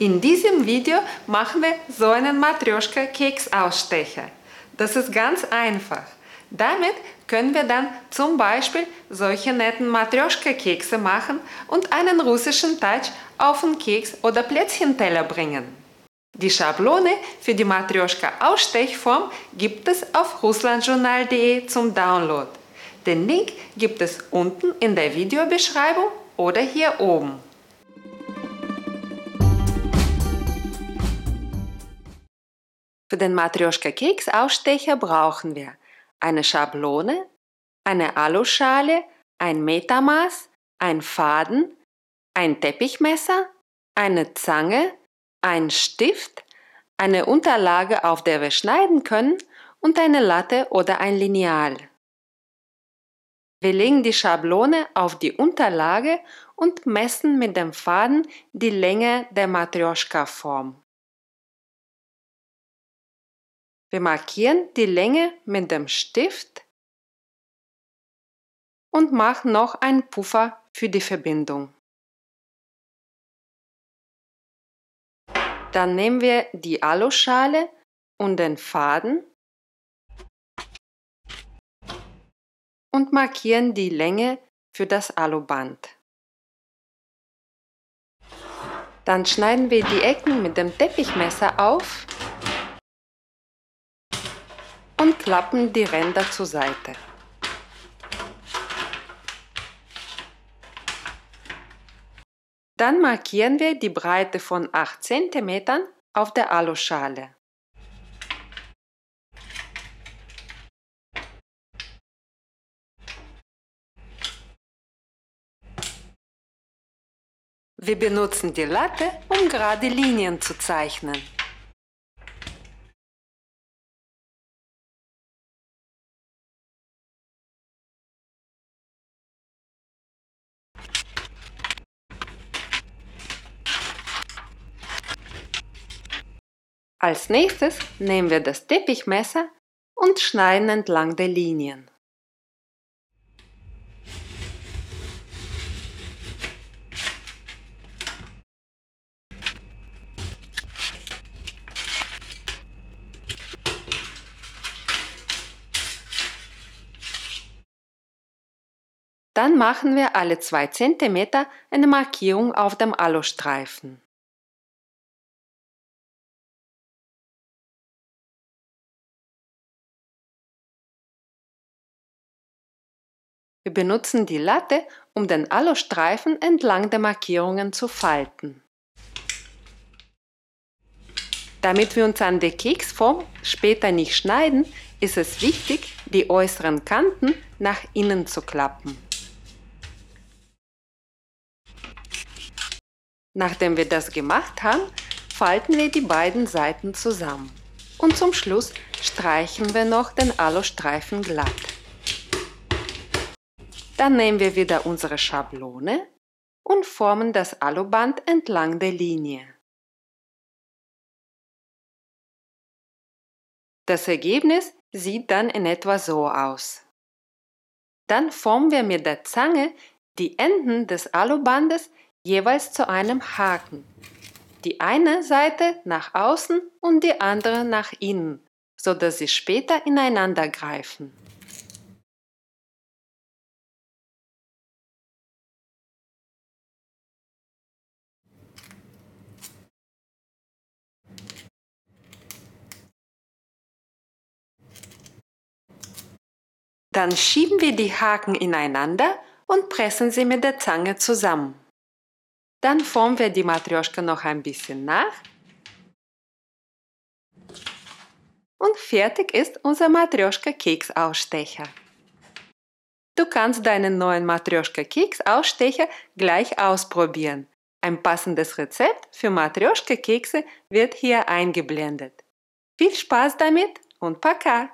In diesem Video machen wir so einen Matryoshka-Keksausstecher. Das ist ganz einfach. Damit können wir dann zum Beispiel solche netten Matryoshka-Kekse machen und einen russischen Touch auf den Keks- oder Plätzchenteller bringen. Die Schablone für die Matryoshka-Ausstechform gibt es auf russlandjournal.de zum Download. Den Link gibt es unten in der Videobeschreibung oder hier oben. Für den Matryoshka-Keksausstecher brauchen wir eine Schablone, eine Aluschale, ein Metermaß, ein Faden, ein Teppichmesser, eine Zange, ein Stift, eine Unterlage, auf der wir schneiden können und eine Latte oder ein Lineal. Wir legen die Schablone auf die Unterlage und messen mit dem Faden die Länge der Matryoshka-Form. Wir markieren die Länge mit dem Stift und machen noch einen Puffer für die Verbindung. Dann nehmen wir die Aluschale und den Faden und markieren die Länge für das Aluband. Dann schneiden wir die Ecken mit dem Teppichmesser auf und klappen die Ränder zur Seite. Dann markieren wir die Breite von 8 cm auf der Aluschale. Wir benutzen die Latte, um gerade Linien zu zeichnen. Als nächstes nehmen wir das Teppichmesser und schneiden entlang der Linien. Dann machen wir alle 2 cm eine Markierung auf dem Alustreifen. Wir benutzen die Latte, um den Alustreifen entlang der Markierungen zu falten. Damit wir uns an der Keksform später nicht schneiden, ist es wichtig, die äußeren Kanten nach innen zu klappen. Nachdem wir das gemacht haben, falten wir die beiden Seiten zusammen. Und zum Schluss streichen wir noch den Alustreifen glatt. Dann nehmen wir wieder unsere Schablone und formen das Aluband entlang der Linie. Das Ergebnis sieht dann in etwa so aus. Dann formen wir mit der Zange die Enden des Alubandes jeweils zu einem Haken. Die eine Seite nach außen und die andere nach innen, sodass sie später ineinander greifen. Dann schieben wir die Haken ineinander und pressen sie mit der Zange zusammen. Dann formen wir die Matryoshka noch ein bisschen nach. Und fertig ist unser Matryoshka-Keksausstecher. Du kannst deinen neuen Matryoshka-Keksausstecher gleich ausprobieren. Ein passendes Rezept für Matryoshka-Kekse wird hier eingeblendet. Viel Spaß damit und Paka!